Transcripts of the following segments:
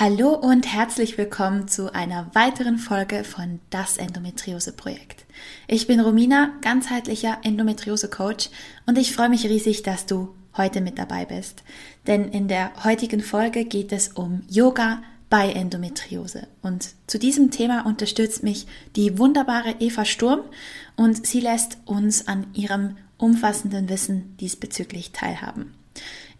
Hallo und herzlich willkommen zu einer weiteren Folge von Das Endometriose Projekt. Ich bin Romina, ganzheitlicher Endometriose Coach und ich freue mich riesig, dass du heute mit dabei bist. Denn in der heutigen Folge geht es um Yoga bei Endometriose. Und zu diesem Thema unterstützt mich die wunderbare Eva Sturm und sie lässt uns an ihrem umfassenden Wissen diesbezüglich teilhaben.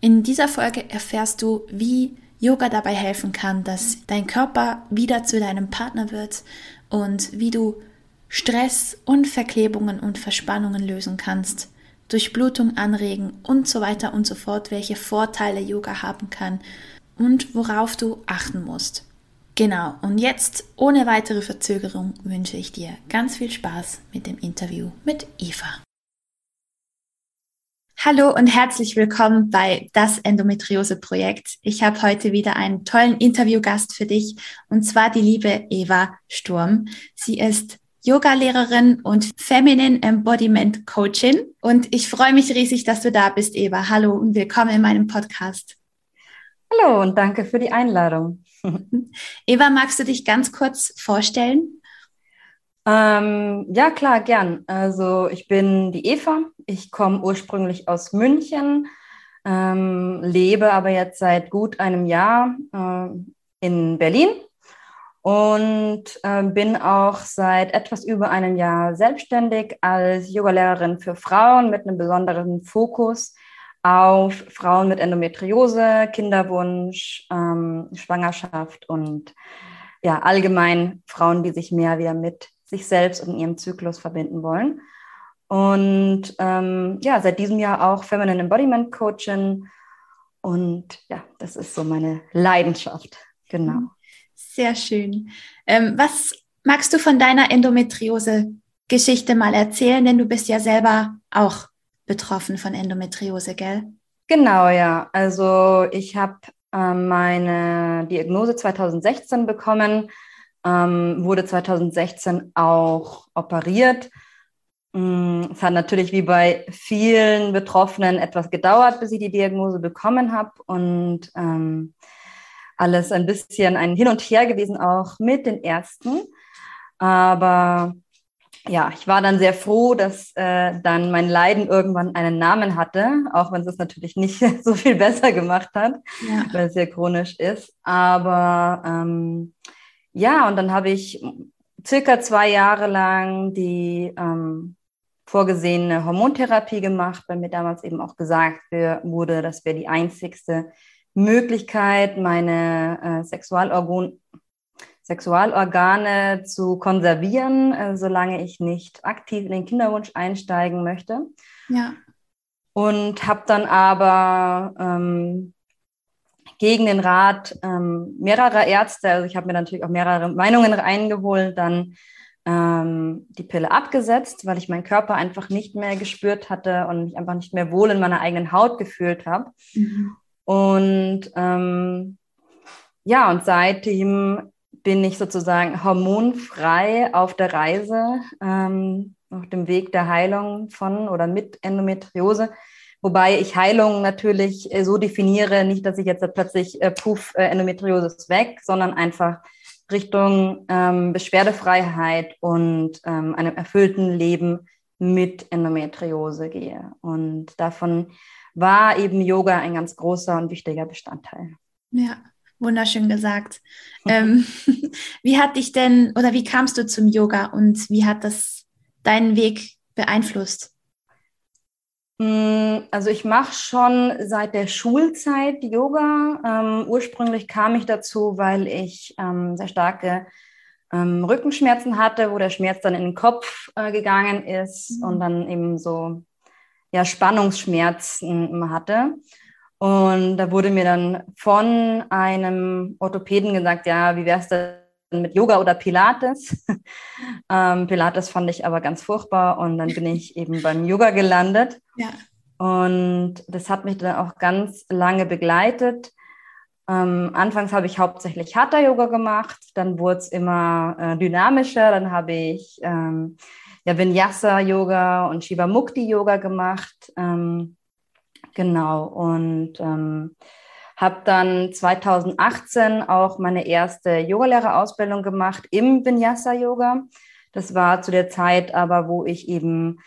In dieser Folge erfährst du, wie Yoga dabei helfen kann, dass dein Körper wieder zu deinem Partner wird und wie du Stress und Verklebungen und Verspannungen lösen kannst, Durchblutung anregen und so weiter und so fort, welche Vorteile Yoga haben kann und worauf du achten musst. Genau, und jetzt ohne weitere Verzögerung wünsche ich dir ganz viel Spaß mit dem Interview mit Eva. Hallo und herzlich willkommen bei das Endometriose Projekt. Ich habe heute wieder einen tollen Interviewgast für dich und zwar die liebe Eva Sturm. Sie ist Yogalehrerin und Feminine Embodiment Coachin und ich freue mich riesig, dass du da bist, Eva. Hallo und willkommen in meinem Podcast. Hallo und danke für die Einladung. Eva, magst du dich ganz kurz vorstellen? Ähm, ja, klar, gern. Also ich bin die Eva. Ich komme ursprünglich aus München, ähm, lebe aber jetzt seit gut einem Jahr äh, in Berlin und äh, bin auch seit etwas über einem Jahr selbstständig als Yogalehrerin für Frauen mit einem besonderen Fokus auf Frauen mit Endometriose, Kinderwunsch, ähm, Schwangerschaft und ja, allgemein Frauen, die sich mehr wieder mit sich selbst und ihrem Zyklus verbinden wollen. Und ähm, ja, seit diesem Jahr auch Feminine Embodiment Coaching. Und ja, das ist so meine Leidenschaft. Genau. Sehr schön. Ähm, was magst du von deiner Endometriose-Geschichte mal erzählen? Denn du bist ja selber auch betroffen von Endometriose, gell? Genau, ja. Also ich habe äh, meine Diagnose 2016 bekommen ähm, wurde 2016 auch operiert. Mm, es hat natürlich wie bei vielen Betroffenen etwas gedauert, bis ich die Diagnose bekommen habe und ähm, alles ein bisschen ein Hin und Her gewesen, auch mit den Ärzten. Aber ja, ich war dann sehr froh, dass äh, dann mein Leiden irgendwann einen Namen hatte, auch wenn es es natürlich nicht so viel besser gemacht hat, ja. weil es sehr chronisch ist. Aber ähm, ja, und dann habe ich circa zwei Jahre lang die ähm, vorgesehene Hormontherapie gemacht, weil mir damals eben auch gesagt wurde, das wäre die einzigste Möglichkeit, meine äh, Sexualorgan Sexualorgane zu konservieren, äh, solange ich nicht aktiv in den Kinderwunsch einsteigen möchte. Ja. Und habe dann aber ähm, gegen den Rat ähm, mehrerer Ärzte, also ich habe mir natürlich auch mehrere Meinungen eingeholt, dann ähm, die Pille abgesetzt, weil ich meinen Körper einfach nicht mehr gespürt hatte und mich einfach nicht mehr wohl in meiner eigenen Haut gefühlt habe. Mhm. Und ähm, ja, und seitdem bin ich sozusagen hormonfrei auf der Reise, ähm, auf dem Weg der Heilung von oder mit Endometriose. Wobei ich Heilung natürlich äh, so definiere, nicht, dass ich jetzt plötzlich äh, puff, äh, Endometriose ist weg, sondern einfach Richtung ähm, Beschwerdefreiheit und ähm, einem erfüllten Leben mit Endometriose gehe. Und davon war eben Yoga ein ganz großer und wichtiger Bestandteil. Ja, wunderschön gesagt. ähm, wie hat dich denn oder wie kamst du zum Yoga und wie hat das deinen Weg beeinflusst? Mm, also ich mache schon seit der Schulzeit Yoga. Ähm, ursprünglich kam ich dazu, weil ich ähm, sehr starke ähm, Rückenschmerzen hatte, wo der Schmerz dann in den Kopf äh, gegangen ist mhm. und dann eben so ja, Spannungsschmerzen hatte. Und da wurde mir dann von einem Orthopäden gesagt, ja, wie wäre es mit Yoga oder Pilates. ähm, Pilates fand ich aber ganz furchtbar und dann bin ich eben beim Yoga gelandet. Ja. Und das hat mich dann auch ganz lange begleitet. Ähm, anfangs habe ich hauptsächlich Hatha Yoga gemacht, dann wurde es immer äh, dynamischer, dann habe ich ähm, ja, Vinyasa Yoga und Shiva Mukti Yoga gemacht. Ähm, genau und ähm, habe dann 2018 auch meine erste Yogalehrerausbildung gemacht im Vinyasa Yoga. Das war zu der Zeit aber, wo ich eben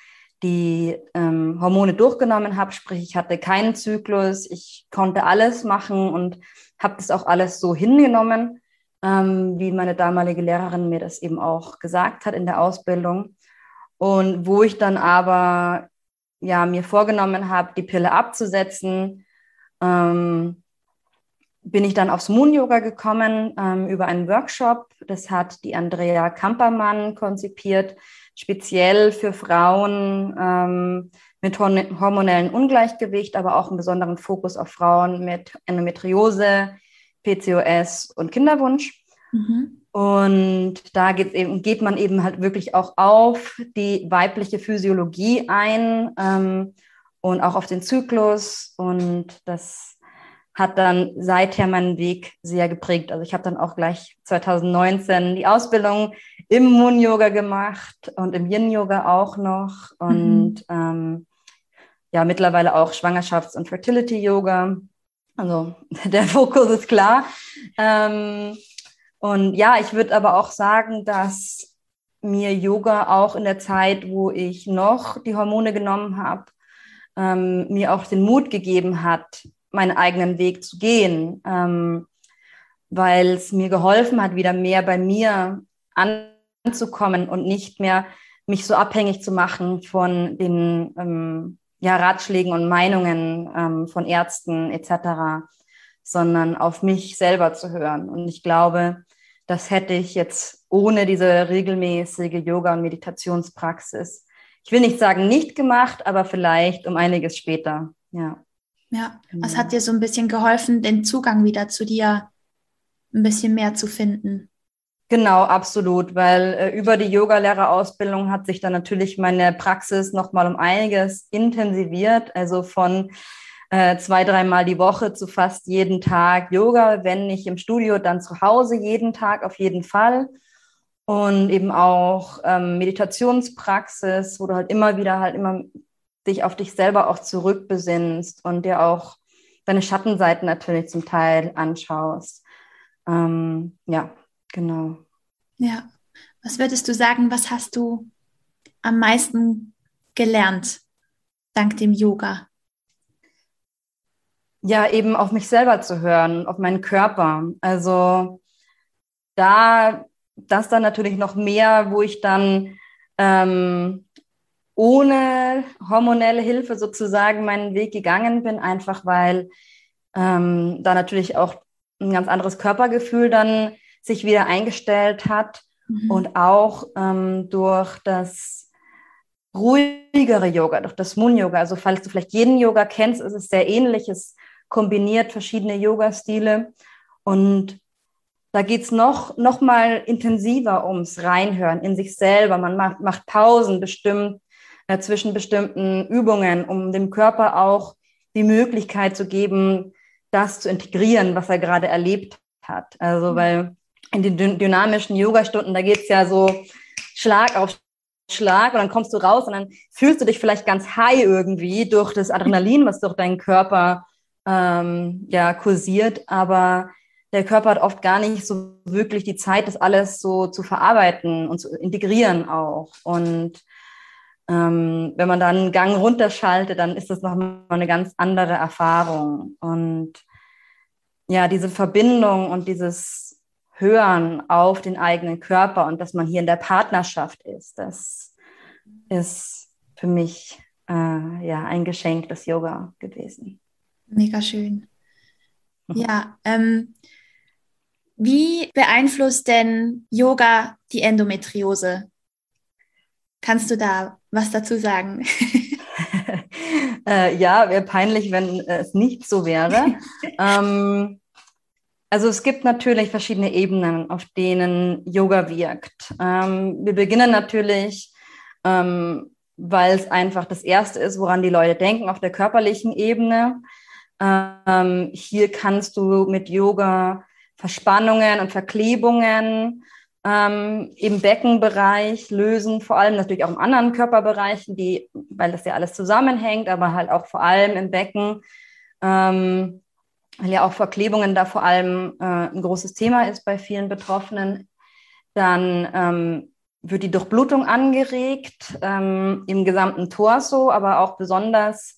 die ähm, Hormone durchgenommen habe, sprich ich hatte keinen Zyklus, ich konnte alles machen und habe das auch alles so hingenommen, ähm, wie meine damalige Lehrerin mir das eben auch gesagt hat in der Ausbildung. Und wo ich dann aber ja mir vorgenommen habe, die Pille abzusetzen, ähm, bin ich dann aufs Moon Yoga gekommen ähm, über einen Workshop. Das hat die Andrea Kampermann konzipiert, speziell für Frauen ähm, mit hormonellen Ungleichgewicht, aber auch einen besonderen Fokus auf Frauen mit Endometriose, PCOS und Kinderwunsch. Mhm. Und da geht, eben, geht man eben halt wirklich auch auf die weibliche Physiologie ein ähm, und auch auf den Zyklus. Und das hat dann seither meinen Weg sehr geprägt. Also ich habe dann auch gleich 2019 die Ausbildung im Moon-Yoga gemacht und im Yin-Yoga auch noch. Und mhm. ähm, ja, mittlerweile auch Schwangerschafts- und Fertility-Yoga. Also der Fokus ist klar. Ähm, und ja, ich würde aber auch sagen, dass mir Yoga auch in der Zeit, wo ich noch die Hormone genommen habe, ähm, mir auch den Mut gegeben hat, meinen eigenen Weg zu gehen, ähm, weil es mir geholfen hat, wieder mehr bei mir anzukommen und nicht mehr mich so abhängig zu machen von den ähm, ja, Ratschlägen und Meinungen ähm, von Ärzten etc., sondern auf mich selber zu hören. Und ich glaube, das hätte ich jetzt ohne diese regelmäßige Yoga- und Meditationspraxis, ich will nicht sagen nicht gemacht, aber vielleicht um einiges später. Ja. Ja, was hat dir so ein bisschen geholfen, den Zugang wieder zu dir ein bisschen mehr zu finden? Genau, absolut, weil äh, über die Yogalehrerausbildung hat sich dann natürlich meine Praxis nochmal um einiges intensiviert. Also von äh, zwei, dreimal die Woche zu fast jeden Tag Yoga, wenn nicht im Studio, dann zu Hause jeden Tag auf jeden Fall. Und eben auch ähm, Meditationspraxis, wo du halt immer wieder halt immer dich auf dich selber auch zurückbesinnst und dir auch deine Schattenseiten natürlich zum Teil anschaust. Ähm, ja, genau. Ja, was würdest du sagen, was hast du am meisten gelernt dank dem Yoga? Ja, eben auf mich selber zu hören, auf meinen Körper. Also da, das dann natürlich noch mehr, wo ich dann ähm, ohne hormonelle Hilfe sozusagen meinen Weg gegangen bin, einfach weil ähm, da natürlich auch ein ganz anderes Körpergefühl dann sich wieder eingestellt hat mhm. und auch ähm, durch das ruhigere Yoga, durch das Moon-Yoga. Also falls du vielleicht jeden Yoga kennst, ist es sehr ähnlich. Es kombiniert verschiedene Yoga-Stile und da geht es noch, noch mal intensiver ums Reinhören in sich selber. Man macht, macht Pausen bestimmt äh, zwischen bestimmten Übungen, um dem Körper auch die Möglichkeit zu geben, das zu integrieren, was er gerade erlebt hat. Also, mhm. weil in den dynamischen Yoga-Stunden, da geht es ja so Schlag auf Schlag und dann kommst du raus und dann fühlst du dich vielleicht ganz high irgendwie durch das Adrenalin, was durch deinen Körper ähm, ja kursiert, aber der Körper hat oft gar nicht so wirklich die Zeit, das alles so zu verarbeiten und zu integrieren auch. Und ähm, wenn man dann einen Gang runterschaltet, dann ist das nochmal eine ganz andere Erfahrung. Und ja, diese Verbindung und dieses Hören auf den eigenen Körper und dass man hier in der Partnerschaft ist, das ist für mich äh, ja ein Geschenk des Yoga gewesen. Mega schön. Mhm. Ja, ähm, wie beeinflusst denn Yoga die Endometriose? Kannst du da was dazu sagen? äh, ja, wäre peinlich, wenn es nicht so wäre. ähm, Also es gibt natürlich verschiedene Ebenen, auf denen Yoga wirkt. Ähm, wir beginnen natürlich, ähm, weil es einfach das Erste ist, woran die Leute denken, auf der körperlichen Ebene. Ähm, hier kannst du mit Yoga Verspannungen und Verklebungen ähm, im Beckenbereich lösen, vor allem natürlich auch in anderen Körperbereichen, die, weil das ja alles zusammenhängt, aber halt auch vor allem im Becken, ähm, weil ja auch Verklebungen da vor allem äh, ein großes Thema ist bei vielen Betroffenen. Dann ähm, wird die Durchblutung angeregt ähm, im gesamten Torso, aber auch besonders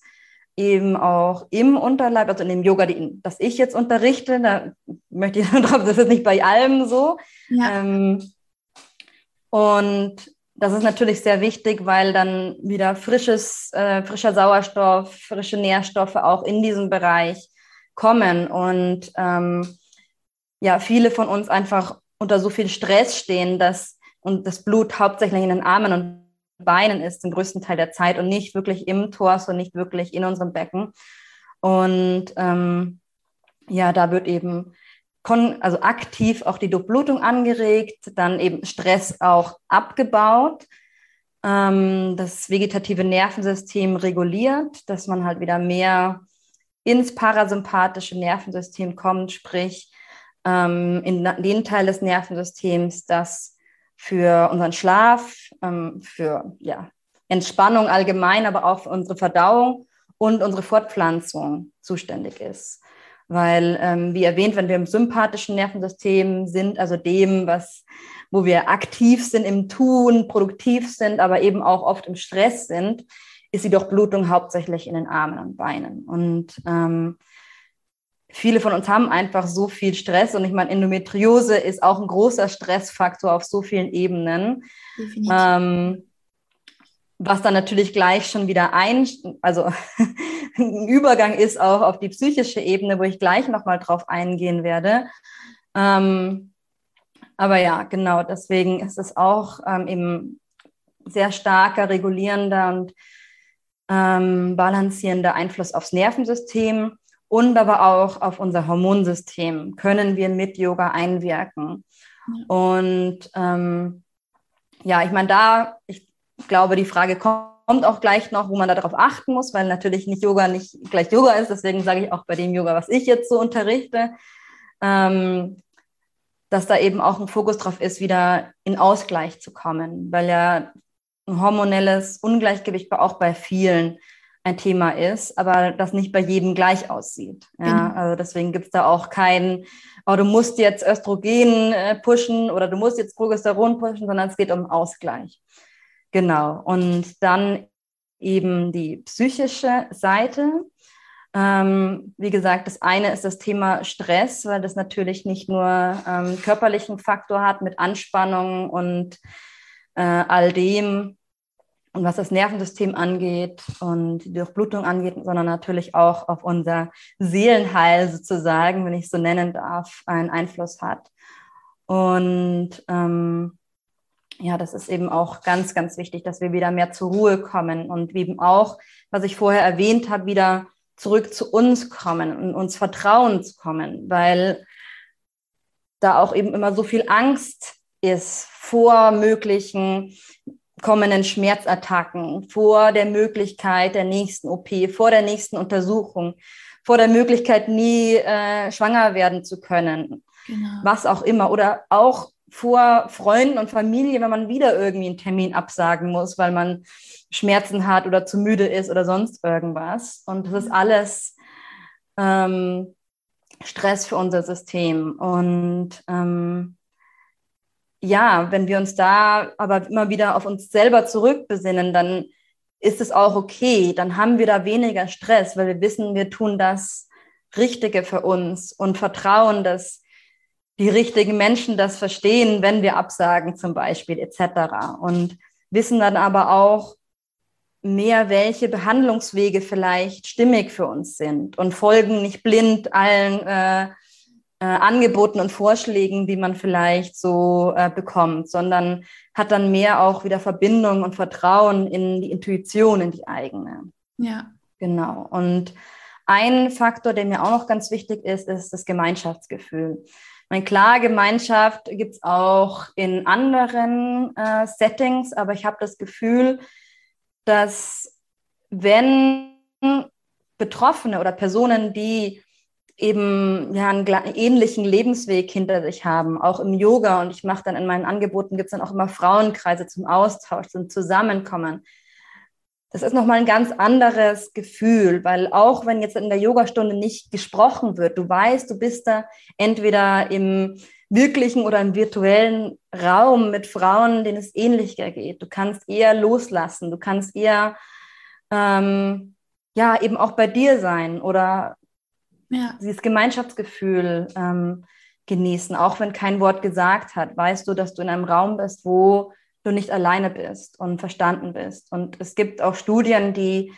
eben auch im Unterleib, also in dem Yoga, die, das ich jetzt unterrichte, da möchte ich darauf, das ist nicht bei allem so. Ja. Ähm, und das ist natürlich sehr wichtig, weil dann wieder frisches, äh, frischer Sauerstoff, frische Nährstoffe auch in diesem Bereich kommen. Und ähm, ja, viele von uns einfach unter so viel Stress stehen, dass und das Blut hauptsächlich in den Armen und Beinen ist, den größten Teil der Zeit und nicht wirklich im Torso, nicht wirklich in unserem Becken. Und ähm, ja, da wird eben also aktiv auch die Durchblutung angeregt, dann eben Stress auch abgebaut, ähm, das vegetative Nervensystem reguliert, dass man halt wieder mehr ins parasympathische Nervensystem kommt, sprich ähm, in den Teil des Nervensystems, das für unseren Schlaf, ähm, für ja, Entspannung allgemein, aber auch für unsere Verdauung und unsere Fortpflanzung zuständig ist. Weil, ähm, wie erwähnt, wenn wir im sympathischen Nervensystem sind, also dem, was, wo wir aktiv sind im Tun, produktiv sind, aber eben auch oft im Stress sind, ist die Durchblutung hauptsächlich in den Armen und Beinen. Und ähm, viele von uns haben einfach so viel Stress und ich meine, Endometriose ist auch ein großer Stressfaktor auf so vielen Ebenen. Ähm, was dann natürlich gleich schon wieder ein, also ein Übergang ist auch auf die psychische Ebene, wo ich gleich nochmal drauf eingehen werde. Ähm, aber ja, genau, deswegen ist es auch ähm, eben sehr starker regulierender und ähm, balancierender Einfluss aufs Nervensystem und aber auch auf unser Hormonsystem können wir mit Yoga einwirken. Ja. Und ähm, ja, ich meine, da, ich glaube, die Frage kommt auch gleich noch, wo man darauf achten muss, weil natürlich nicht Yoga nicht gleich Yoga ist. Deswegen sage ich auch bei dem Yoga, was ich jetzt so unterrichte, ähm, dass da eben auch ein Fokus drauf ist, wieder in Ausgleich zu kommen, weil ja ein hormonelles Ungleichgewicht auch bei vielen ein Thema ist, aber das nicht bei jedem gleich aussieht. Ja, genau. also deswegen gibt es da auch keinen, oh, du musst jetzt Östrogen äh, pushen oder du musst jetzt Progesteron pushen, sondern es geht um Ausgleich. Genau. Und dann eben die psychische Seite. Ähm, wie gesagt, das eine ist das Thema Stress, weil das natürlich nicht nur ähm, körperlichen Faktor hat mit Anspannung und äh, all dem, und was das Nervensystem angeht und die Durchblutung angeht, sondern natürlich auch auf unser Seelenheil sozusagen, wenn ich so nennen darf, einen Einfluss hat. Und ähm, ja, das ist eben auch ganz, ganz wichtig, dass wir wieder mehr zur Ruhe kommen und eben auch, was ich vorher erwähnt habe, wieder zurück zu uns kommen und uns Vertrauen zu kommen, weil da auch eben immer so viel Angst ist vor möglichen kommenden Schmerzattacken, vor der Möglichkeit der nächsten OP, vor der nächsten Untersuchung, vor der Möglichkeit, nie äh, schwanger werden zu können, genau. was auch immer. Oder auch vor Freunden und Familie, wenn man wieder irgendwie einen Termin absagen muss, weil man Schmerzen hat oder zu müde ist oder sonst irgendwas. Und das ist alles ähm, Stress für unser System. Und ähm, ja, wenn wir uns da aber immer wieder auf uns selber zurückbesinnen, dann ist es auch okay. Dann haben wir da weniger Stress, weil wir wissen, wir tun das Richtige für uns und vertrauen, dass die richtigen Menschen das verstehen, wenn wir absagen zum Beispiel etc. Und wissen dann aber auch mehr, welche Behandlungswege vielleicht stimmig für uns sind und folgen nicht blind allen äh, äh, Angeboten und Vorschlägen, die man vielleicht so äh, bekommt, sondern hat dann mehr auch wieder Verbindung und Vertrauen in die Intuition, in die eigene. Ja. Genau. Und ein Faktor, der mir auch noch ganz wichtig ist, ist das Gemeinschaftsgefühl. Meine, klar, Gemeinschaft gibt es auch in anderen äh, Settings, aber ich habe das Gefühl, dass wenn Betroffene oder Personen, die eben ja, einen ähnlichen Lebensweg hinter sich haben, auch im Yoga. Und ich mache dann in meinen Angeboten, gibt es dann auch immer Frauenkreise zum Austausch, zum Zusammenkommen. Das ist nochmal ein ganz anderes Gefühl, weil auch wenn jetzt in der Yogastunde nicht gesprochen wird, du weißt, du bist da entweder im wirklichen oder im virtuellen Raum mit Frauen, denen es ähnlicher geht. Du kannst eher loslassen, du kannst eher ähm, ja eben auch bei dir sein oder ja. dieses Gemeinschaftsgefühl ähm, genießen, auch wenn kein Wort gesagt hat, weißt du, dass du in einem Raum bist, wo du nicht alleine bist und verstanden bist. Und es gibt auch Studien, die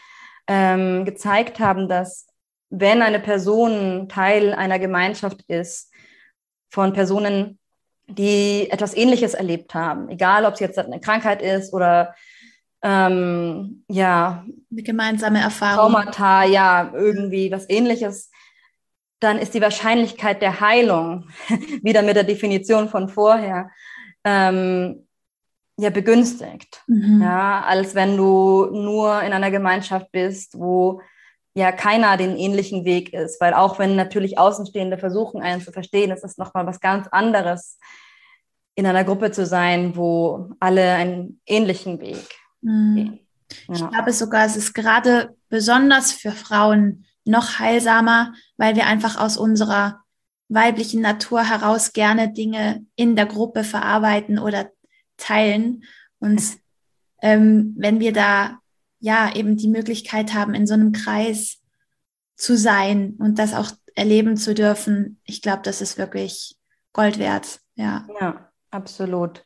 ähm, gezeigt haben, dass wenn eine Person Teil einer Gemeinschaft ist von Personen, die etwas Ähnliches erlebt haben, egal ob es jetzt eine Krankheit ist oder ähm, ja eine gemeinsame Erfahrung, Traumata, ja irgendwie was Ähnliches, dann ist die Wahrscheinlichkeit der Heilung wieder mit der Definition von vorher ähm, ja begünstigt, mhm. ja, als wenn du nur in einer Gemeinschaft bist, wo ja keiner den ähnlichen Weg ist, weil auch wenn natürlich Außenstehende versuchen, einen zu verstehen, ist es nochmal was ganz anderes, in einer Gruppe zu sein, wo alle einen ähnlichen Weg mhm. gehen. Ja. Ich glaube sogar, es ist gerade besonders für Frauen noch heilsamer, weil wir einfach aus unserer weiblichen Natur heraus gerne Dinge in der Gruppe verarbeiten oder teilen. Und ähm, wenn wir da ja eben die Möglichkeit haben, in so einem Kreis zu sein und das auch erleben zu dürfen, ich glaube, das ist wirklich Gold wert. Ja, ja absolut.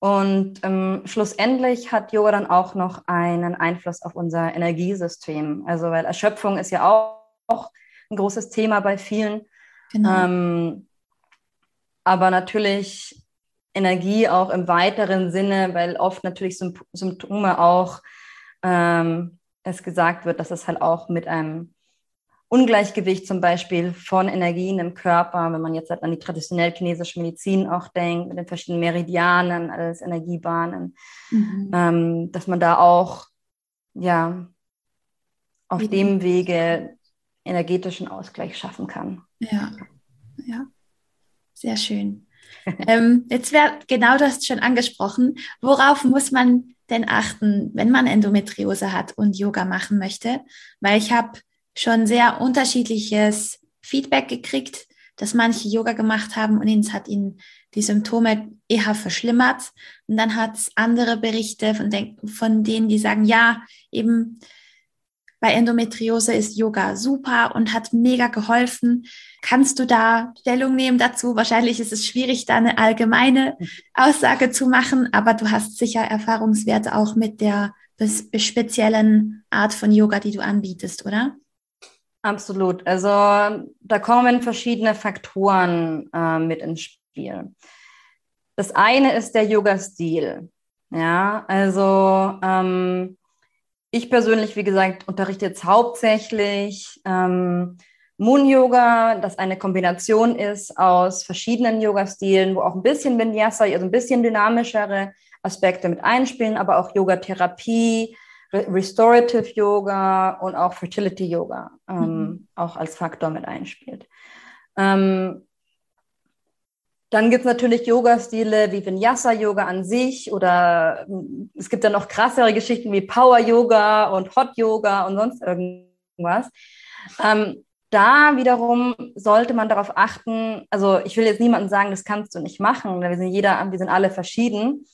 Und ähm, schlussendlich hat Yoga dann auch noch einen Einfluss auf unser Energiesystem. Also, weil Erschöpfung ist ja auch, auch ein großes Thema bei vielen. Genau. Ähm, aber natürlich Energie auch im weiteren Sinne, weil oft natürlich Symptome auch ähm, es gesagt wird, dass es halt auch mit einem Ungleichgewicht zum Beispiel von Energien im Körper, wenn man jetzt halt an die traditionell chinesische Medizin auch denkt, mit den verschiedenen Meridianen als Energiebahnen, mhm. ähm, dass man da auch ja auf Wie dem Wege energetischen Ausgleich schaffen kann. Ja, ja, sehr schön. ähm, jetzt wäre genau das schon angesprochen. Worauf muss man denn achten, wenn man Endometriose hat und Yoga machen möchte? Weil ich habe schon sehr unterschiedliches Feedback gekriegt, dass manche Yoga gemacht haben und es hat ihnen die Symptome eher verschlimmert. Und dann hat es andere Berichte von, den, von denen, die sagen, ja, eben bei Endometriose ist Yoga super und hat mega geholfen. Kannst du da Stellung nehmen dazu? Wahrscheinlich ist es schwierig, da eine allgemeine Aussage zu machen, aber du hast sicher Erfahrungswerte auch mit der speziellen Art von Yoga, die du anbietest, oder? Absolut. Also da kommen verschiedene Faktoren äh, mit ins Spiel. Das eine ist der Yoga-Stil. Ja, also ähm, ich persönlich, wie gesagt, unterrichte jetzt hauptsächlich ähm, Moon-Yoga, das eine Kombination ist aus verschiedenen Yoga-Stilen, wo auch ein bisschen Vinyasa, also ein bisschen dynamischere Aspekte mit einspielen, aber auch Yoga-Therapie, Restorative Yoga und auch Fertility Yoga ähm, mhm. auch als Faktor mit einspielt. Ähm, dann gibt es natürlich Yoga-Stile wie Vinyasa-Yoga an sich oder es gibt dann noch krassere Geschichten wie Power-Yoga und Hot-Yoga und sonst irgendwas. Ähm, da wiederum sollte man darauf achten, also ich will jetzt niemandem sagen, das kannst du nicht machen, wir sind jeder, wir sind alle verschieden.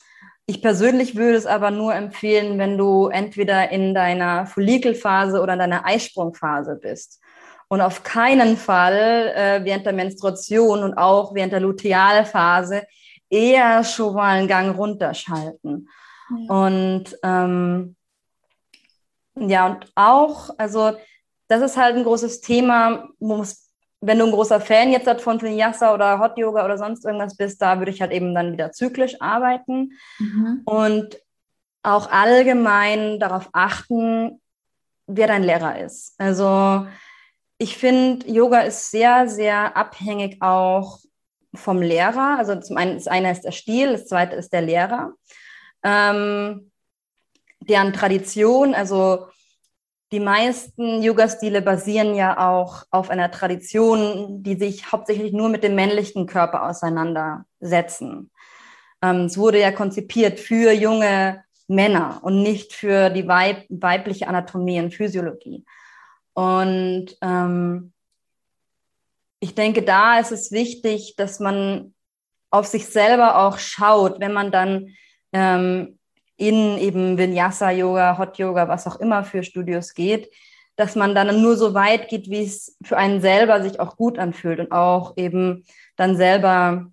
Ich persönlich würde es aber nur empfehlen, wenn du entweder in deiner Follikelphase oder in deiner Eisprungphase bist. Und auf keinen Fall äh, während der Menstruation und auch während der Lutealphase eher schon mal einen Gang runterschalten. Ja. Und ähm, ja, und auch, also das ist halt ein großes Thema, muss wenn du ein großer Fan jetzt von Vinyasa oder Hot Yoga oder sonst irgendwas bist, da würde ich halt eben dann wieder zyklisch arbeiten mhm. und auch allgemein darauf achten, wer dein Lehrer ist. Also ich finde, Yoga ist sehr, sehr abhängig auch vom Lehrer. Also zum einen, das eine ist der Stil, das zweite ist der Lehrer. Ähm, deren Tradition, also die meisten Yoga-Stile basieren ja auch auf einer Tradition, die sich hauptsächlich nur mit dem männlichen Körper auseinandersetzen. Ähm, es wurde ja konzipiert für junge Männer und nicht für die Weib weibliche Anatomie und Physiologie. Und ähm, ich denke, da ist es wichtig, dass man auf sich selber auch schaut, wenn man dann ähm, in eben Vinyasa-Yoga, Hot-Yoga, was auch immer für Studios geht, dass man dann nur so weit geht, wie es für einen selber sich auch gut anfühlt und auch eben dann selber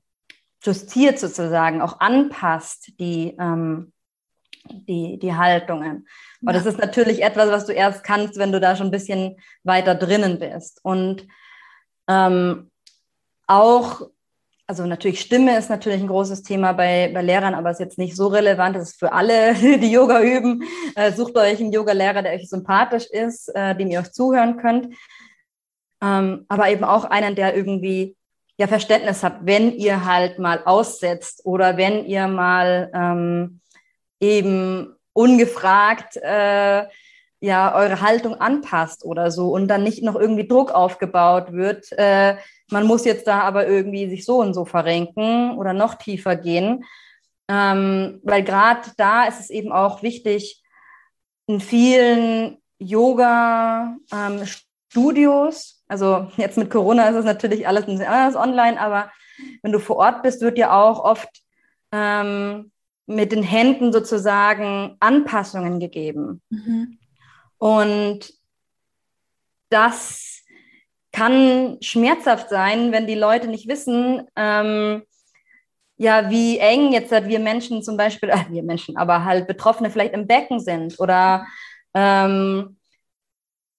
justiert sozusagen, auch anpasst die, ähm, die, die Haltungen. Aber ja. das ist natürlich etwas, was du erst kannst, wenn du da schon ein bisschen weiter drinnen bist. Und ähm, auch, also natürlich Stimme ist natürlich ein großes Thema bei, bei Lehrern, aber ist jetzt nicht so relevant. Das ist für alle, die Yoga üben. Äh, sucht euch einen Yoga-Lehrer, der euch sympathisch ist, äh, dem ihr euch zuhören könnt. Ähm, aber eben auch einen, der irgendwie ja Verständnis habt, wenn ihr halt mal aussetzt oder wenn ihr mal ähm, eben ungefragt äh, ja eure Haltung anpasst oder so und dann nicht noch irgendwie Druck aufgebaut wird. Äh, man muss jetzt da aber irgendwie sich so und so verrenken oder noch tiefer gehen. Ähm, weil gerade da ist es eben auch wichtig, in vielen Yoga-Studios, ähm, also jetzt mit Corona ist es natürlich alles ein bisschen anders online, aber wenn du vor Ort bist, wird ja auch oft ähm, mit den Händen sozusagen Anpassungen gegeben. Mhm. Und das kann schmerzhaft sein, wenn die Leute nicht wissen, ähm, ja, wie eng jetzt halt wir Menschen zum Beispiel, äh, wir Menschen, aber halt Betroffene vielleicht im Becken sind oder ähm,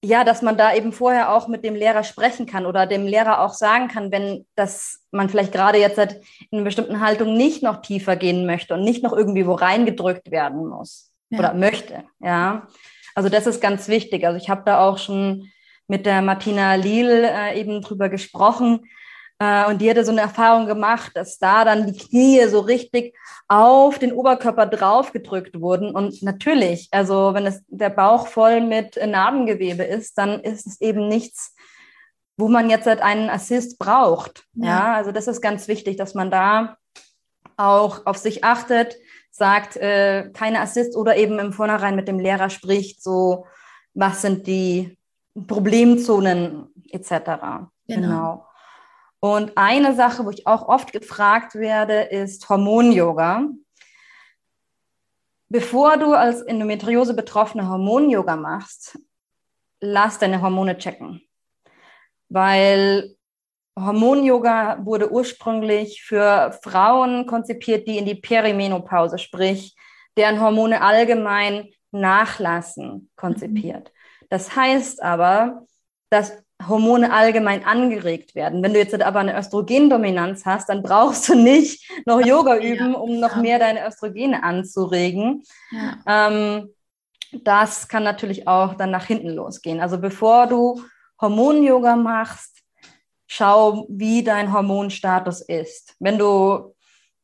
ja, dass man da eben vorher auch mit dem Lehrer sprechen kann oder dem Lehrer auch sagen kann, wenn das man vielleicht gerade jetzt halt in einer bestimmten Haltung nicht noch tiefer gehen möchte und nicht noch irgendwie wo reingedrückt werden muss ja. oder möchte. Ja, also das ist ganz wichtig. Also ich habe da auch schon mit der Martina Liel äh, eben drüber gesprochen, äh, und die hatte so eine Erfahrung gemacht, dass da dann die Knie so richtig auf den Oberkörper draufgedrückt wurden. Und natürlich, also wenn es der Bauch voll mit Narbengewebe ist, dann ist es eben nichts, wo man jetzt halt einen Assist braucht. Ja. ja, also das ist ganz wichtig, dass man da auch auf sich achtet, sagt, äh, keine Assist oder eben im Vornherein mit dem Lehrer spricht, so was sind die Problemzonen etc. Genau. genau. Und eine Sache, wo ich auch oft gefragt werde, ist Hormon-Yoga. Bevor du als Endometriose betroffene Hormon-Yoga machst, lass deine Hormone checken. Weil Hormon-Yoga wurde ursprünglich für Frauen konzipiert, die in die Perimenopause, sprich, deren Hormone allgemein nachlassen, konzipiert. Mhm. Das heißt aber, dass Hormone allgemein angeregt werden. Wenn du jetzt aber eine Östrogendominanz hast, dann brauchst du nicht noch Yoga üben, um noch mehr deine Östrogene anzuregen. Ja. Ähm, das kann natürlich auch dann nach hinten losgehen. Also bevor du Hormon-Yoga machst, schau, wie dein Hormonstatus ist. Wenn du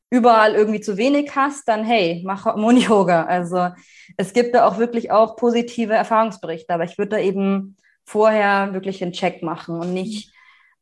überall irgendwie zu wenig hast, dann hey, mach Hormon-Yoga. Also es gibt da auch wirklich auch positive Erfahrungsberichte, aber ich würde da eben vorher wirklich einen Check machen und nicht,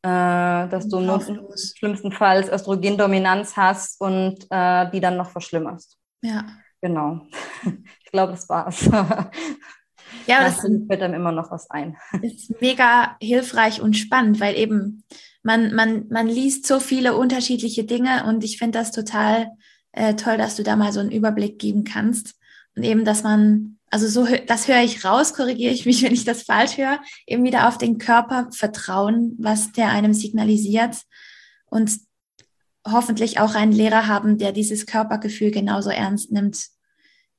äh, dass du nur schlimmstenfalls Östrogendominanz hast und äh, die dann noch verschlimmerst. Ja. Genau. Ich glaube, das war's. Ja, das fällt einem immer noch was ein. Ist mega hilfreich und spannend, weil eben man, man, man liest so viele unterschiedliche Dinge und ich finde das total äh, toll, dass du da mal so einen Überblick geben kannst und eben, dass man also so, das höre ich raus, korrigiere ich mich, wenn ich das falsch höre, eben wieder auf den Körper vertrauen, was der einem signalisiert und hoffentlich auch einen Lehrer haben, der dieses Körpergefühl genauso ernst nimmt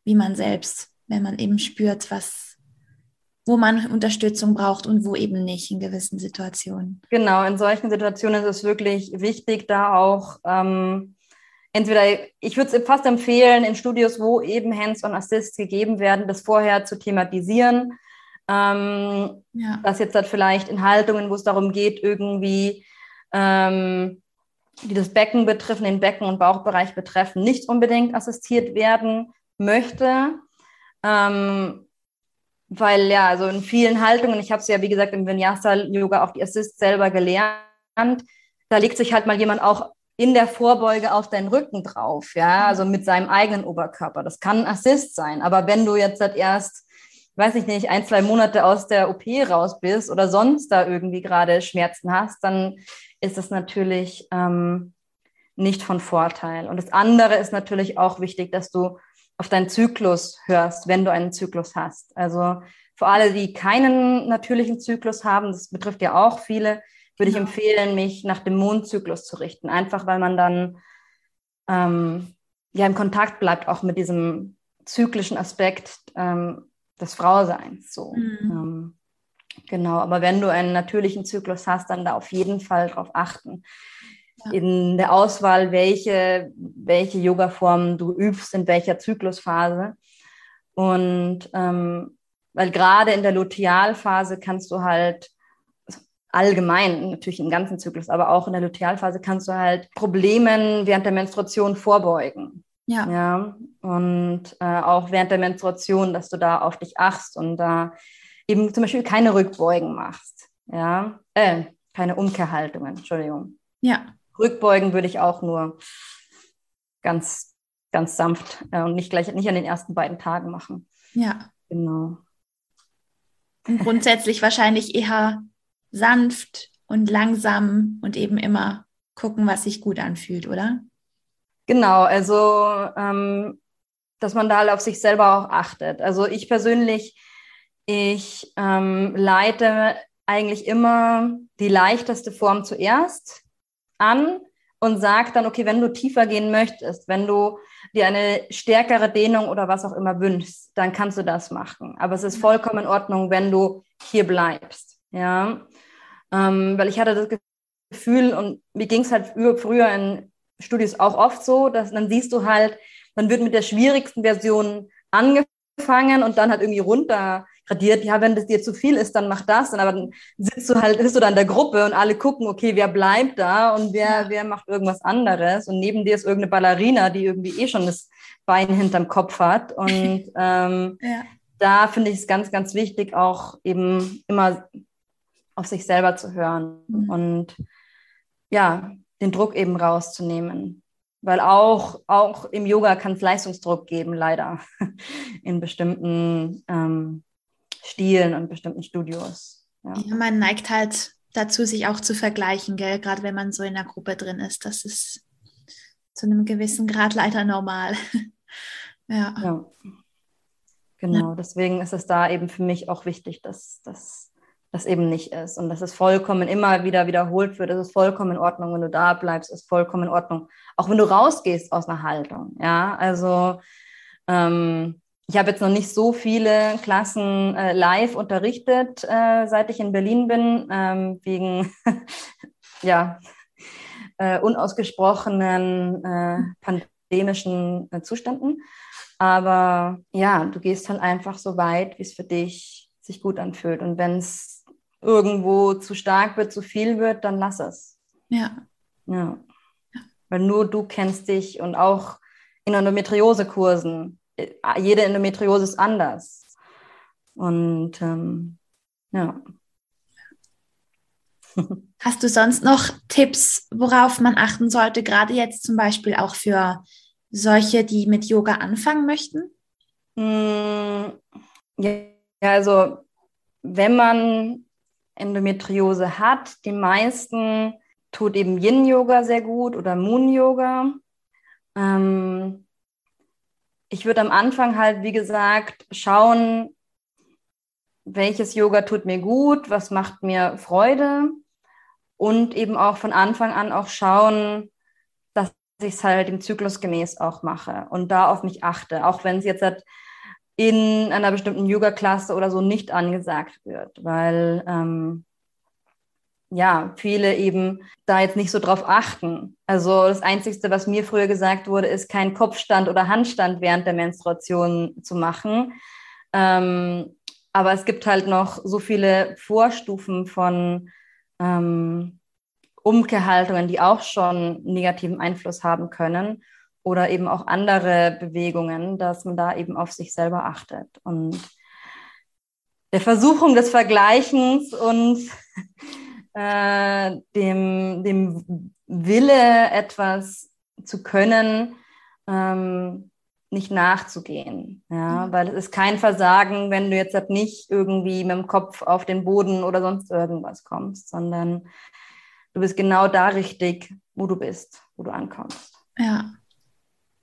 wie man selbst, wenn man eben spürt, was, wo man Unterstützung braucht und wo eben nicht in gewissen Situationen. Genau, in solchen Situationen ist es wirklich wichtig, da auch ähm, entweder, ich würde es fast empfehlen, in Studios, wo eben Hands-on Assists gegeben werden, das vorher zu thematisieren, Ähm, ja. Das jetzt halt vielleicht in Haltungen, wo es darum geht, irgendwie, ähm, die das Becken betreffen, den Becken- und Bauchbereich betreffen, nicht unbedingt assistiert werden möchte. Ähm, weil ja, also in vielen Haltungen, ich habe es ja wie gesagt im Vinyasa-Yoga auch die Assist selber gelernt, da legt sich halt mal jemand auch in der Vorbeuge auf deinen Rücken drauf, ja, also mit seinem eigenen Oberkörper. Das kann ein Assist sein, aber wenn du jetzt halt erst, weiß ich nicht, ein, zwei Monate aus der OP raus bist oder sonst da irgendwie gerade Schmerzen hast, dann ist das natürlich ähm, nicht von Vorteil. Und das andere ist natürlich auch wichtig, dass du auf deinen Zyklus hörst, wenn du einen Zyklus hast. Also für alle, die keinen natürlichen Zyklus haben, das betrifft ja auch viele, würde ich ja. empfehlen, mich nach dem Mondzyklus zu richten. Einfach weil man dann ähm, ja im Kontakt bleibt, auch mit diesem zyklischen Aspekt ähm, des Frauseins. So. Mhm. Ähm, genau, aber wenn du einen natürlichen Zyklus hast, dann da auf jeden Fall drauf achten. In der Auswahl, welche, welche Yoga-Formen du übst, in welcher Zyklusphase. Und ähm, weil gerade in der Lutealphase kannst du halt allgemein, natürlich im ganzen Zyklus, aber auch in der Lutealphase kannst du halt Problemen während der Menstruation vorbeugen. Ja. ja? Und äh, auch während der Menstruation, dass du da auf dich achtst und da eben zum Beispiel keine Rückbeugen machst. Ja, äh, keine Umkehrhaltungen, Entschuldigung. Ja. Rückbeugen würde ich auch nur ganz, ganz sanft äh, und nicht gleich, nicht an den ersten beiden Tagen machen. Ja. Genau. Und grundsätzlich wahrscheinlich eher sanft und langsam und eben immer gucken, was sich gut anfühlt, oder? Genau, also ähm, dass man da halt auf sich selber auch achtet. Also ich persönlich, ich ähm, leite eigentlich immer die leichteste Form zuerst an und sage dann, okay, wenn du tiefer gehen möchtest, wenn du dir eine stärkere Dehnung oder was auch immer wünschst, dann kannst du das machen. Aber es ist vollkommen in Ordnung, wenn du hier bleibst. Ja, ähm, weil ich hatte das Gefühl, und mir ging es halt früher in Studios auch oft so, dass dann siehst du halt, man wird mit der schwierigsten Version angefangen und dann halt irgendwie runter gradiert. Ja, wenn das dir zu viel ist, dann mach das. Und aber dann sitzt du halt, bist du da in der Gruppe und alle gucken, okay, wer bleibt da und wer, wer macht irgendwas anderes. Und neben dir ist irgendeine Ballerina, die irgendwie eh schon das Bein hinterm Kopf hat. Und ähm, ja. da finde ich es ganz, ganz wichtig, auch eben immer auf sich selber zu hören mhm. und ja, den Druck eben rauszunehmen. Weil auch, auch im Yoga kann es Leistungsdruck geben, leider, in bestimmten ähm, Stilen und bestimmten Studios. Ja. ja. man neigt halt dazu, sich auch zu vergleichen, gell? gerade wenn man so in der Gruppe drin ist. Das ist zu einem gewissen Grad leider normal. ja. ja. Genau, ja. deswegen ist es da eben für mich auch wichtig, dass, dass das eben nicht ist. Und dass es vollkommen immer wieder wiederholt wird. Es ist vollkommen in Ordnung, wenn du da bleibst, ist vollkommen in Ordnung. Auch wenn du rausgehst aus einer Haltung. Ja, also ähm, ich habe jetzt noch nicht so viele Klassen äh, live unterrichtet, äh, seit ich in Berlin bin, ähm, wegen ja, äh, unausgesprochenen äh, pandemischen äh, Zuständen. Aber ja, du gehst halt einfach so weit, wie es für dich sich gut anfühlt. Und wenn es irgendwo zu stark wird, zu viel wird, dann lass es. Ja. Ja. Weil nur du kennst dich und auch in Endometriose-Kursen. Äh, jede Endometriose ist anders. Und ähm, ja. Hast du sonst noch Tipps, worauf man achten sollte, gerade jetzt zum Beispiel auch für solche, die mit Yoga anfangen möchten? Hm, ja, also wenn man Endometriose hat. Die meisten tut eben Yin-Yoga sehr gut oder Moon-Yoga. Ähm, ich würde am Anfang halt, wie gesagt, schauen, welches Yoga tut mir gut, was macht mir Freude. Und eben auch von Anfang an auch schauen, dass ich es halt im Zyklus gemäß auch mache und da auf mich achte, auch wenn es jetzt halt in einer bestimmten Yoga-Klasse oder so nicht angesagt wird, weil ähm, ja, viele eben da jetzt nicht so drauf achten. Also das Einzige, was mir früher gesagt wurde, ist kein Kopfstand oder Handstand während der Menstruation zu machen. Ähm, aber es gibt halt noch so viele Vorstufen von ähm, Umkehrhaltungen, die auch schon negativen Einfluss haben können oder eben auch andere Bewegungen, dass man da eben auf sich selber achtet. Und der Versuchung des Vergleichens und äh, dem, dem Wille, etwas zu können, ähm, nicht nachzugehen. Ja? Mhm. Weil es ist kein Versagen, wenn du jetzt halt nicht irgendwie mit dem Kopf auf den Boden oder sonst irgendwas kommst, sondern du bist genau da richtig, wo du bist, wo du ankommst. Ja.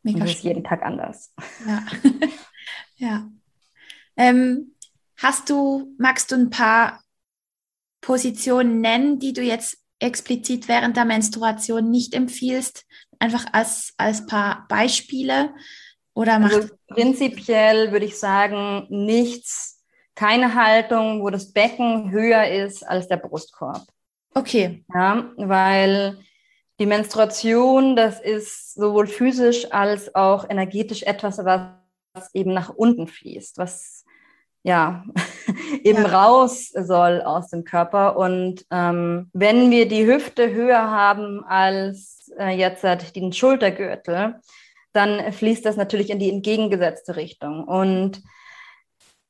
Mega Und das ist jeden Tag anders. Ja. ja. Ähm, hast du, magst du ein paar Positionen nennen, die du jetzt explizit während der Menstruation nicht empfiehlst? Einfach als, als paar Beispiele? Oder macht also prinzipiell würde ich sagen, nichts, keine Haltung, wo das Becken höher ist als der Brustkorb. Okay. Ja, weil die Menstruation, das ist sowohl physisch als auch energetisch etwas, was eben nach unten fließt, was ja eben ja. raus soll aus dem Körper. Und ähm, wenn wir die Hüfte höher haben als äh, jetzt den Schultergürtel, dann fließt das natürlich in die entgegengesetzte Richtung. Und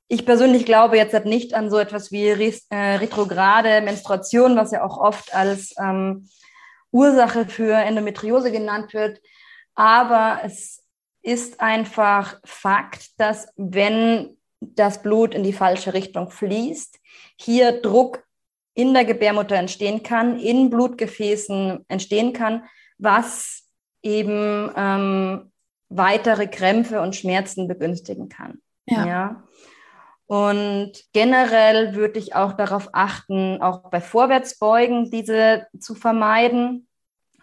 ich persönlich glaube jetzt halt nicht an so etwas wie äh, retrograde Menstruation, was ja auch oft als ähm, Ursache für Endometriose genannt wird. Aber es ist einfach Fakt, dass wenn das Blut in die falsche Richtung fließt, hier Druck in der Gebärmutter entstehen kann, in Blutgefäßen entstehen kann, was eben ähm, weitere Krämpfe und Schmerzen begünstigen kann. Ja. ja. Und generell würde ich auch darauf achten, auch bei Vorwärtsbeugen diese zu vermeiden.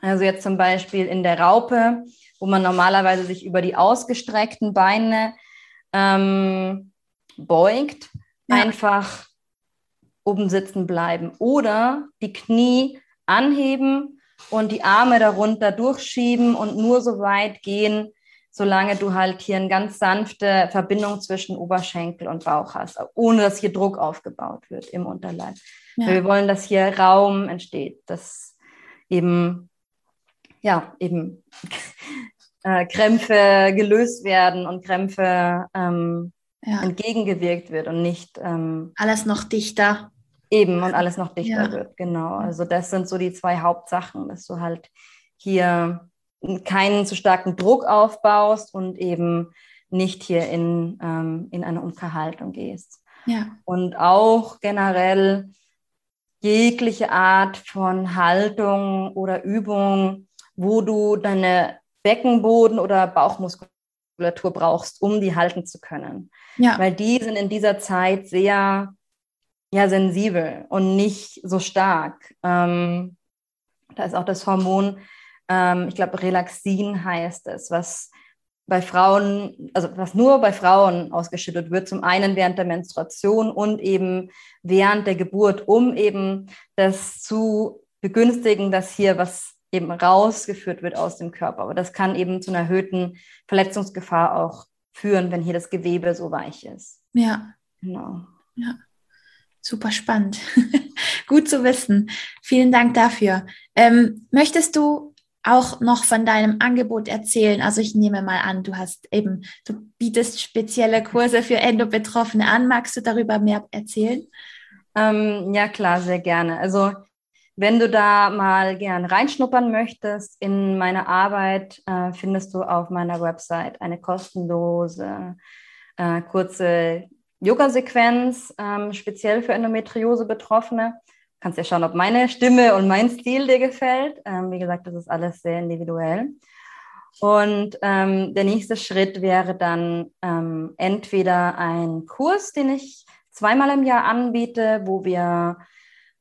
Also jetzt zum Beispiel in der Raupe, wo man normalerweise sich über die ausgestreckten Beine ähm, beugt, ja. einfach oben sitzen bleiben oder die Knie anheben und die Arme darunter durchschieben und nur so weit gehen, solange du halt hier eine ganz sanfte Verbindung zwischen Oberschenkel und Bauch hast, ohne dass hier Druck aufgebaut wird im Unterleib. Ja. Wir wollen, dass hier Raum entsteht, dass eben, ja, eben äh, Krämpfe gelöst werden und Krämpfe ähm, ja. entgegengewirkt wird und nicht ähm, alles noch dichter. Eben und alles noch dichter ja. wird, genau. Also das sind so die zwei Hauptsachen, dass du halt hier keinen zu starken Druck aufbaust und eben nicht hier in, ähm, in eine Umverhaltung gehst. Ja. Und auch generell jegliche Art von Haltung oder Übung, wo du deine Beckenboden- oder Bauchmuskulatur brauchst, um die halten zu können. Ja. Weil die sind in dieser Zeit sehr ja, sensibel und nicht so stark. Ähm, da ist auch das Hormon ähm, ich glaube, Relaxin heißt es, was bei Frauen, also was nur bei Frauen ausgeschüttet wird, zum einen während der Menstruation und eben während der Geburt, um eben das zu begünstigen, dass hier was eben rausgeführt wird aus dem Körper. Aber das kann eben zu einer erhöhten Verletzungsgefahr auch führen, wenn hier das Gewebe so weich ist. Ja. Genau. Ja. Super spannend. Gut zu wissen. Vielen Dank dafür. Ähm, möchtest du auch noch von deinem Angebot erzählen? Also ich nehme mal an, du hast eben, du bietest spezielle Kurse für Endobetroffene an. Magst du darüber mehr erzählen? Ähm, ja, klar, sehr gerne. Also wenn du da mal gern reinschnuppern möchtest in meine Arbeit, äh, findest du auf meiner Website eine kostenlose, äh, kurze Yoga-Sequenz, ähm, speziell für Endometriose-Betroffene kannst ja schauen, ob meine Stimme und mein Stil dir gefällt. Ähm, wie gesagt, das ist alles sehr individuell. Und ähm, der nächste Schritt wäre dann ähm, entweder ein Kurs, den ich zweimal im Jahr anbiete, wo wir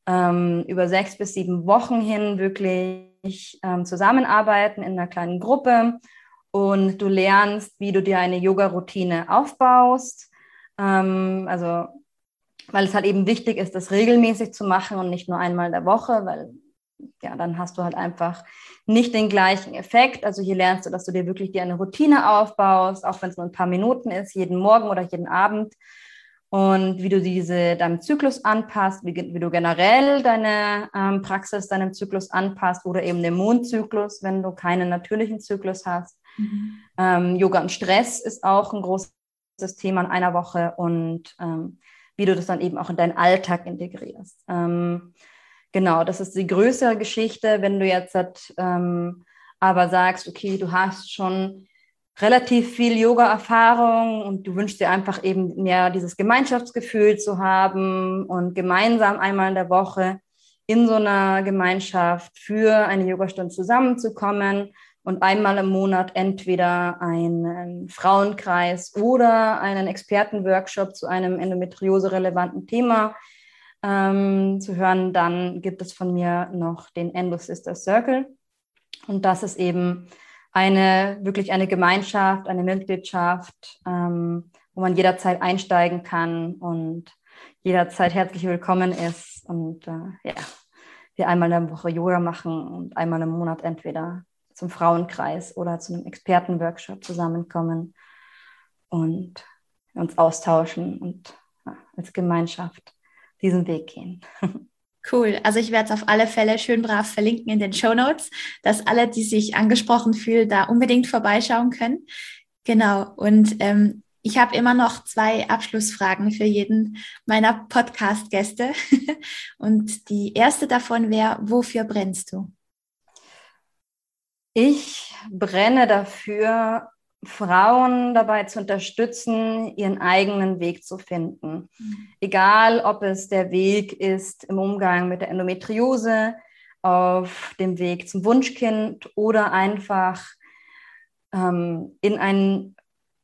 ähm, über sechs bis sieben Wochen hin wirklich ähm, zusammenarbeiten in einer kleinen Gruppe und du lernst, wie du dir eine Yoga-Routine aufbaust. Ähm, also weil es halt eben wichtig ist, das regelmäßig zu machen und nicht nur einmal in der Woche, weil ja, dann hast du halt einfach nicht den gleichen Effekt. Also hier lernst du, dass du dir wirklich dir eine Routine aufbaust, auch wenn es nur ein paar Minuten ist, jeden Morgen oder jeden Abend. Und wie du diese deinem Zyklus anpasst, wie, wie du generell deine ähm, Praxis deinem Zyklus anpasst oder eben den Mondzyklus, wenn du keinen natürlichen Zyklus hast. Mhm. Ähm, Yoga und Stress ist auch ein großes Thema in einer Woche und ähm, wie du das dann eben auch in deinen Alltag integrierst. Ähm, genau, das ist die größere Geschichte. Wenn du jetzt ähm, aber sagst, okay, du hast schon relativ viel Yoga-Erfahrung und du wünschst dir einfach eben mehr dieses Gemeinschaftsgefühl zu haben und gemeinsam einmal in der Woche in so einer Gemeinschaft für eine Yogastunde zusammenzukommen und einmal im Monat entweder einen Frauenkreis oder einen Expertenworkshop zu einem endometriose-relevanten Thema ähm, zu hören, dann gibt es von mir noch den Endo Sister Circle. Und das ist eben eine wirklich eine Gemeinschaft, eine Mitgliedschaft, ähm, wo man jederzeit einsteigen kann und jederzeit herzlich willkommen ist und äh, ja, wir einmal in der Woche Yoga machen und einmal im Monat entweder zum Frauenkreis oder zu einem Expertenworkshop zusammenkommen und uns austauschen und ja, als Gemeinschaft diesen Weg gehen. Cool. Also ich werde es auf alle Fälle schön brav verlinken in den Show Notes, dass alle, die sich angesprochen fühlen, da unbedingt vorbeischauen können. Genau. Und ähm, ich habe immer noch zwei Abschlussfragen für jeden meiner Podcast-Gäste. Und die erste davon wäre, wofür brennst du? Ich brenne dafür, Frauen dabei zu unterstützen, ihren eigenen Weg zu finden. Egal, ob es der Weg ist im Umgang mit der Endometriose, auf dem Weg zum Wunschkind oder einfach ähm, in ein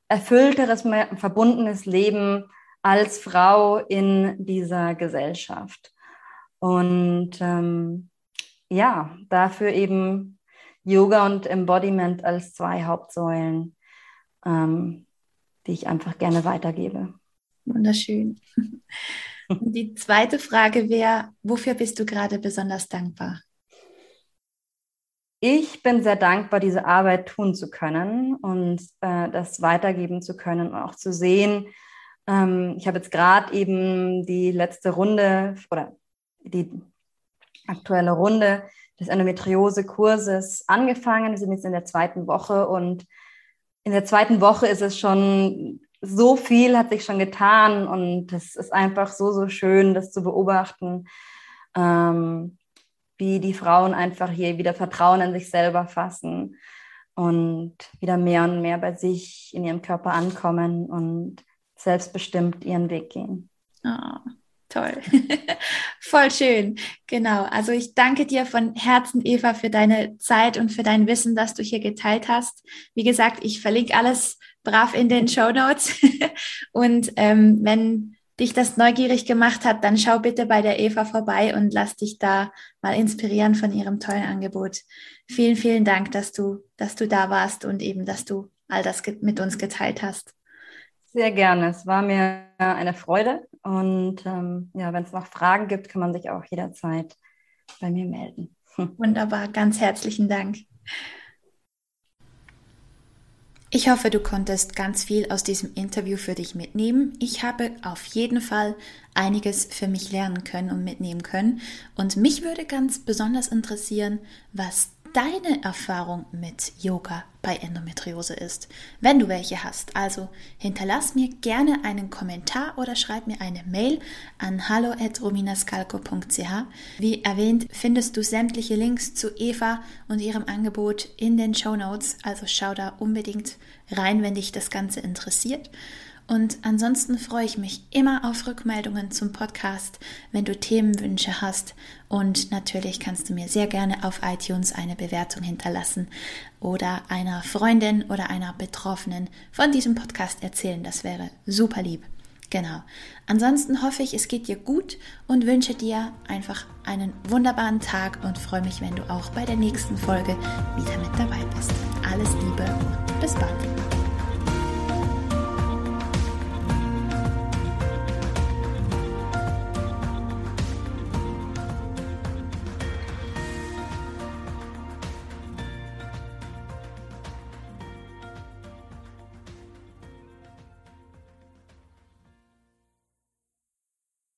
erfüllteres, verbundenes Leben als Frau in dieser Gesellschaft. Und ähm, ja, dafür eben Yoga und Embodiment als zwei Hauptsäulen ähm, die ich einfach gerne weitergebe. Wunderschön. die zweite Frage wäre, wofür bist du gerade besonders dankbar? Ich bin sehr dankbar, diese Arbeit tun zu können und äh, das weitergeben zu können und auch zu sehen. Ähm, ich habe jetzt gerade eben die letzte Runde oder die aktuelle Runde des Endometriose-Kurses angefangen. Wir sind jetzt in der zweiten Woche und in der zweiten Woche ist es schon so viel hat sich schon getan und es ist einfach so, so schön, das zu beobachten, ähm, wie die Frauen einfach hier wieder Vertrauen in sich selber fassen und wieder mehr und mehr bei sich in ihrem Körper ankommen und selbstbestimmt ihren Weg gehen. Oh, Toll. Voll schön. Genau. Also ich danke dir von Herzen, Eva, für deine Zeit und für dein Wissen, das du hier geteilt hast. Wie gesagt, ich verlinke alles brav in den Show Notes. und ähm, wenn dich das neugierig gemacht hat, dann schau bitte bei der Eva vorbei und lass dich da mal inspirieren von ihrem tollen Angebot. Vielen, vielen Dank, dass du, dass du da warst und eben, dass du all das mit uns geteilt hast. Sehr gerne. Es war mir eine Freude. Und ähm, ja, wenn es noch Fragen gibt, kann man sich auch jederzeit bei mir melden. Wunderbar, ganz herzlichen Dank. Ich hoffe, du konntest ganz viel aus diesem Interview für dich mitnehmen. Ich habe auf jeden Fall einiges für mich lernen können und mitnehmen können. Und mich würde ganz besonders interessieren, was deine Erfahrung mit Yoga bei Endometriose ist, wenn du welche hast. Also hinterlass mir gerne einen Kommentar oder schreib mir eine Mail an hallo@rominascalco.ch. Wie erwähnt, findest du sämtliche Links zu Eva und ihrem Angebot in den Show Notes, also schau da unbedingt rein, wenn dich das Ganze interessiert. Und ansonsten freue ich mich immer auf Rückmeldungen zum Podcast, wenn du Themenwünsche hast. Und natürlich kannst du mir sehr gerne auf iTunes eine Bewertung hinterlassen oder einer Freundin oder einer Betroffenen von diesem Podcast erzählen. Das wäre super lieb. Genau. Ansonsten hoffe ich, es geht dir gut und wünsche dir einfach einen wunderbaren Tag und freue mich, wenn du auch bei der nächsten Folge wieder mit dabei bist. Alles Liebe und bis bald.